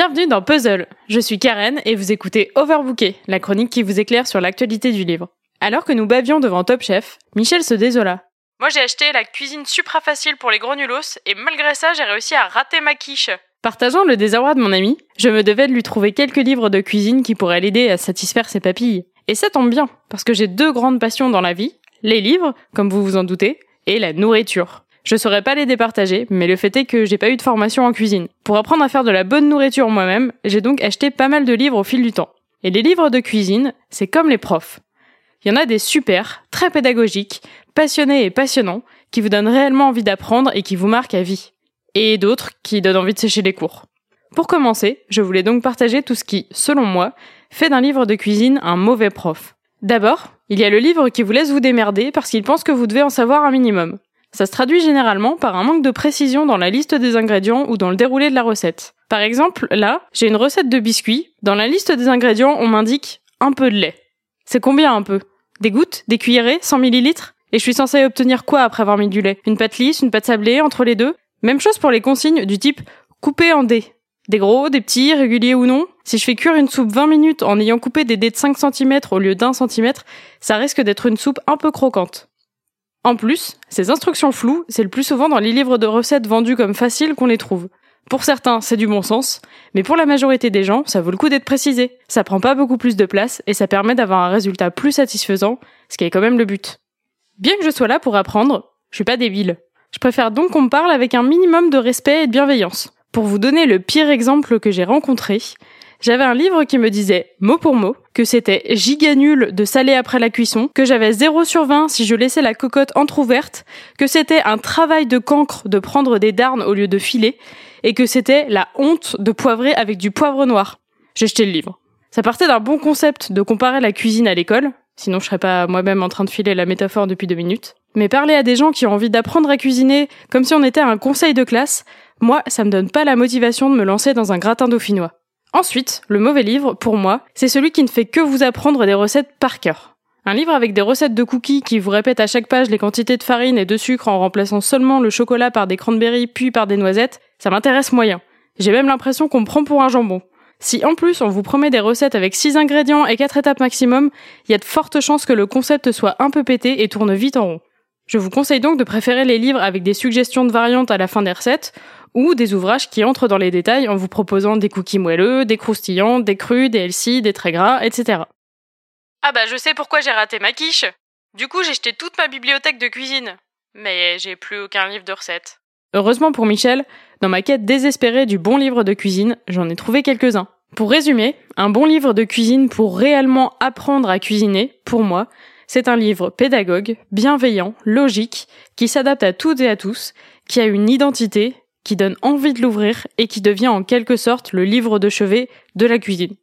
Bienvenue dans Puzzle. Je suis Karen et vous écoutez Overbooké, la chronique qui vous éclaire sur l'actualité du livre. Alors que nous bavions devant Top Chef, Michel se désola. Moi j'ai acheté la cuisine supra facile pour les gros nulos et malgré ça j'ai réussi à rater ma quiche. Partageant le désarroi de mon ami, je me devais de lui trouver quelques livres de cuisine qui pourraient l'aider à satisfaire ses papilles. Et ça tombe bien, parce que j'ai deux grandes passions dans la vie, les livres, comme vous vous en doutez, et la nourriture. Je saurais pas les départager, mais le fait est que j'ai pas eu de formation en cuisine. Pour apprendre à faire de la bonne nourriture moi-même, j'ai donc acheté pas mal de livres au fil du temps. Et les livres de cuisine, c'est comme les profs. Il y en a des super, très pédagogiques, passionnés et passionnants, qui vous donnent réellement envie d'apprendre et qui vous marquent à vie. Et d'autres qui donnent envie de sécher les cours. Pour commencer, je voulais donc partager tout ce qui, selon moi, fait d'un livre de cuisine un mauvais prof. D'abord, il y a le livre qui vous laisse vous démerder parce qu'il pense que vous devez en savoir un minimum. Ça se traduit généralement par un manque de précision dans la liste des ingrédients ou dans le déroulé de la recette. Par exemple, là, j'ai une recette de biscuits. Dans la liste des ingrédients, on m'indique un peu de lait. C'est combien un peu? Des gouttes? Des cuillerées? 100 millilitres? Et je suis censée obtenir quoi après avoir mis du lait? Une pâte lisse Une pâte sablée Entre les deux? Même chose pour les consignes du type couper en dés. Des gros, des petits, réguliers ou non? Si je fais cuire une soupe 20 minutes en ayant coupé des dés de 5 cm au lieu d'un centimètre, ça risque d'être une soupe un peu croquante. En plus, ces instructions floues, c'est le plus souvent dans les livres de recettes vendus comme faciles qu'on les trouve. Pour certains, c'est du bon sens, mais pour la majorité des gens, ça vaut le coup d'être précisé. Ça prend pas beaucoup plus de place et ça permet d'avoir un résultat plus satisfaisant, ce qui est quand même le but. Bien que je sois là pour apprendre, je suis pas débile. Je préfère donc qu'on me parle avec un minimum de respect et de bienveillance. Pour vous donner le pire exemple que j'ai rencontré, j'avais un livre qui me disait, mot pour mot, que c'était giga nul de saler après la cuisson, que j'avais 0 sur 20 si je laissais la cocotte entr'ouverte, que c'était un travail de cancre de prendre des darnes au lieu de filer, et que c'était la honte de poivrer avec du poivre noir. J'ai jeté le livre. Ça partait d'un bon concept de comparer la cuisine à l'école, sinon je serais pas moi-même en train de filer la métaphore depuis deux minutes. Mais parler à des gens qui ont envie d'apprendre à cuisiner comme si on était à un conseil de classe, moi, ça me donne pas la motivation de me lancer dans un gratin dauphinois. Ensuite, le mauvais livre, pour moi, c'est celui qui ne fait que vous apprendre des recettes par cœur. Un livre avec des recettes de cookies qui vous répète à chaque page les quantités de farine et de sucre en remplaçant seulement le chocolat par des cranberries puis par des noisettes, ça m'intéresse moyen. J'ai même l'impression qu'on me prend pour un jambon. Si en plus on vous promet des recettes avec 6 ingrédients et 4 étapes maximum, il y a de fortes chances que le concept soit un peu pété et tourne vite en rond. Je vous conseille donc de préférer les livres avec des suggestions de variantes à la fin des recettes, ou des ouvrages qui entrent dans les détails en vous proposant des cookies moelleux, des croustillants, des crus, des healthy, des très gras, etc. Ah bah je sais pourquoi j'ai raté ma quiche. Du coup j'ai jeté toute ma bibliothèque de cuisine. Mais j'ai plus aucun livre de recettes. Heureusement pour Michel, dans ma quête désespérée du bon livre de cuisine, j'en ai trouvé quelques-uns. Pour résumer, un bon livre de cuisine pour réellement apprendre à cuisiner, pour moi, c'est un livre pédagogue, bienveillant, logique, qui s'adapte à toutes et à tous, qui a une identité, qui donne envie de l'ouvrir et qui devient en quelque sorte le livre de chevet de la cuisine.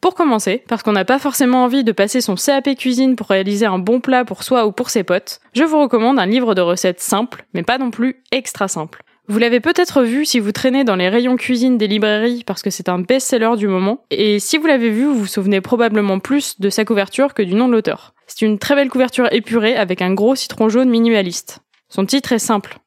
Pour commencer, parce qu'on n'a pas forcément envie de passer son CAP cuisine pour réaliser un bon plat pour soi ou pour ses potes, je vous recommande un livre de recettes simple, mais pas non plus extra simple. Vous l'avez peut-être vu si vous traînez dans les rayons cuisine des librairies parce que c'est un best-seller du moment, et si vous l'avez vu, vous vous souvenez probablement plus de sa couverture que du nom de l'auteur. C'est une très belle couverture épurée avec un gros citron jaune minimaliste. Son titre est simple,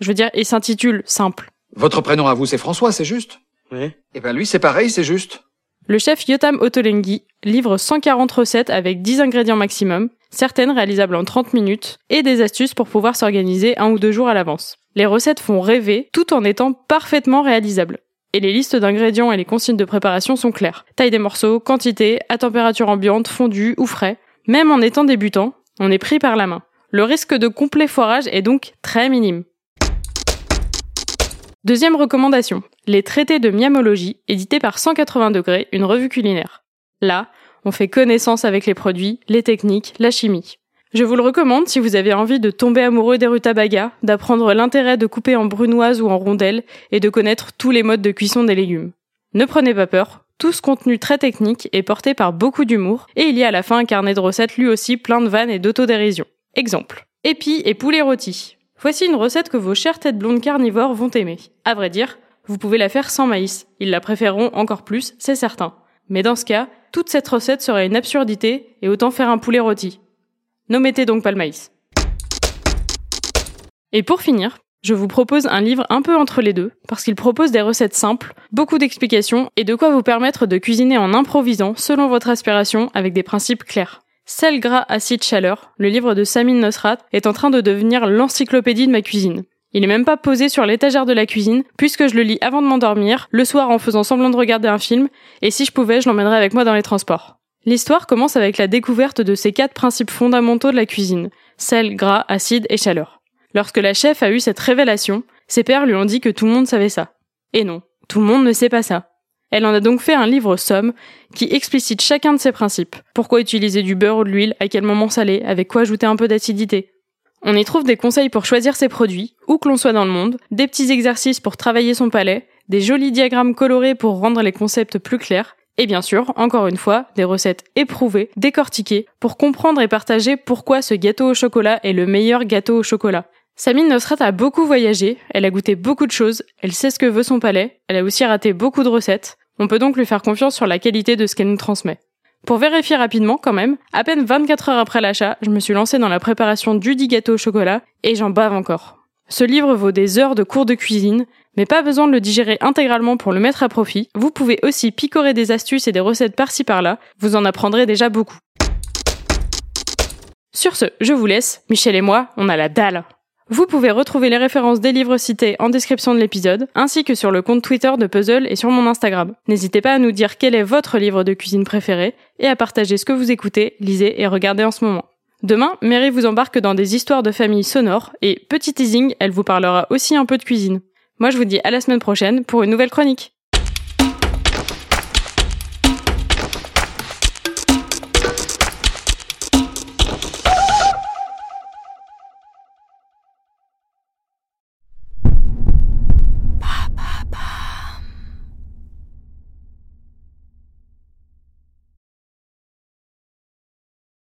je veux dire, il s'intitule Simple. Votre prénom à vous, c'est François, c'est juste? Oui. Eh ben lui, c'est pareil, c'est juste. Le chef Yotam Ottolenghi livre 140 recettes avec 10 ingrédients maximum, certaines réalisables en 30 minutes, et des astuces pour pouvoir s'organiser un ou deux jours à l'avance. Les recettes font rêver tout en étant parfaitement réalisables. Et les listes d'ingrédients et les consignes de préparation sont claires. Taille des morceaux, quantité, à température ambiante, fondu ou frais. Même en étant débutant, on est pris par la main. Le risque de complet foirage est donc très minime. Deuxième recommandation, les traités de miamologie, édités par 180 degrés, une revue culinaire. Là, on fait connaissance avec les produits, les techniques, la chimie. Je vous le recommande si vous avez envie de tomber amoureux des rutabagas, d'apprendre l'intérêt de couper en brunoise ou en rondelles et de connaître tous les modes de cuisson des légumes. Ne prenez pas peur, tout ce contenu très technique est porté par beaucoup d'humour et il y a à la fin un carnet de recettes lui aussi plein de vannes et d'autodérision. Exemple. Épis et poulet rôti. Voici une recette que vos chères têtes blondes carnivores vont aimer. À vrai dire, vous pouvez la faire sans maïs. Ils la préféreront encore plus, c'est certain. Mais dans ce cas, toute cette recette serait une absurdité et autant faire un poulet rôti. N'omettez donc pas le maïs. Et pour finir, Je vous propose un livre un peu entre les deux, parce qu'il propose des recettes simples, beaucoup d'explications et de quoi vous permettre de cuisiner en improvisant selon votre aspiration avec des principes clairs. Sel, gras, acide, chaleur, le livre de Samine Nosrat est en train de devenir l'encyclopédie de ma cuisine. Il est même pas posé sur l'étagère de la cuisine, puisque je le lis avant de m'endormir, le soir en faisant semblant de regarder un film, et si je pouvais, je l'emmènerais avec moi dans les transports. L'histoire commence avec la découverte de ces quatre principes fondamentaux de la cuisine. Sel, gras, acide et chaleur. Lorsque la chef a eu cette révélation, ses pères lui ont dit que tout le monde savait ça. Et non, tout le monde ne sait pas ça. Elle en a donc fait un livre somme qui explicite chacun de ces principes. Pourquoi utiliser du beurre ou de l'huile, à quel moment saler, avec quoi ajouter un peu d'acidité? On y trouve des conseils pour choisir ses produits, où que l'on soit dans le monde, des petits exercices pour travailler son palais, des jolis diagrammes colorés pour rendre les concepts plus clairs, et bien sûr, encore une fois, des recettes éprouvées, décortiquées, pour comprendre et partager pourquoi ce gâteau au chocolat est le meilleur gâteau au chocolat. Samine Nosrat a beaucoup voyagé, elle a goûté beaucoup de choses, elle sait ce que veut son palais, elle a aussi raté beaucoup de recettes. On peut donc lui faire confiance sur la qualité de ce qu'elle nous transmet. Pour vérifier rapidement quand même, à peine 24 heures après l'achat, je me suis lancée dans la préparation du dit gâteau au chocolat et j'en bave encore. Ce livre vaut des heures de cours de cuisine, mais pas besoin de le digérer intégralement pour le mettre à profit. Vous pouvez aussi picorer des astuces et des recettes par-ci par-là, vous en apprendrez déjà beaucoup. Sur ce, je vous laisse, Michel et moi, on a la dalle. Vous pouvez retrouver les références des livres cités en description de l'épisode, ainsi que sur le compte Twitter de Puzzle et sur mon Instagram. N'hésitez pas à nous dire quel est votre livre de cuisine préféré et à partager ce que vous écoutez, lisez et regardez en ce moment. Demain, Mary vous embarque dans des histoires de famille sonores et petit teasing, elle vous parlera aussi un peu de cuisine. Moi je vous dis à la semaine prochaine pour une nouvelle chronique.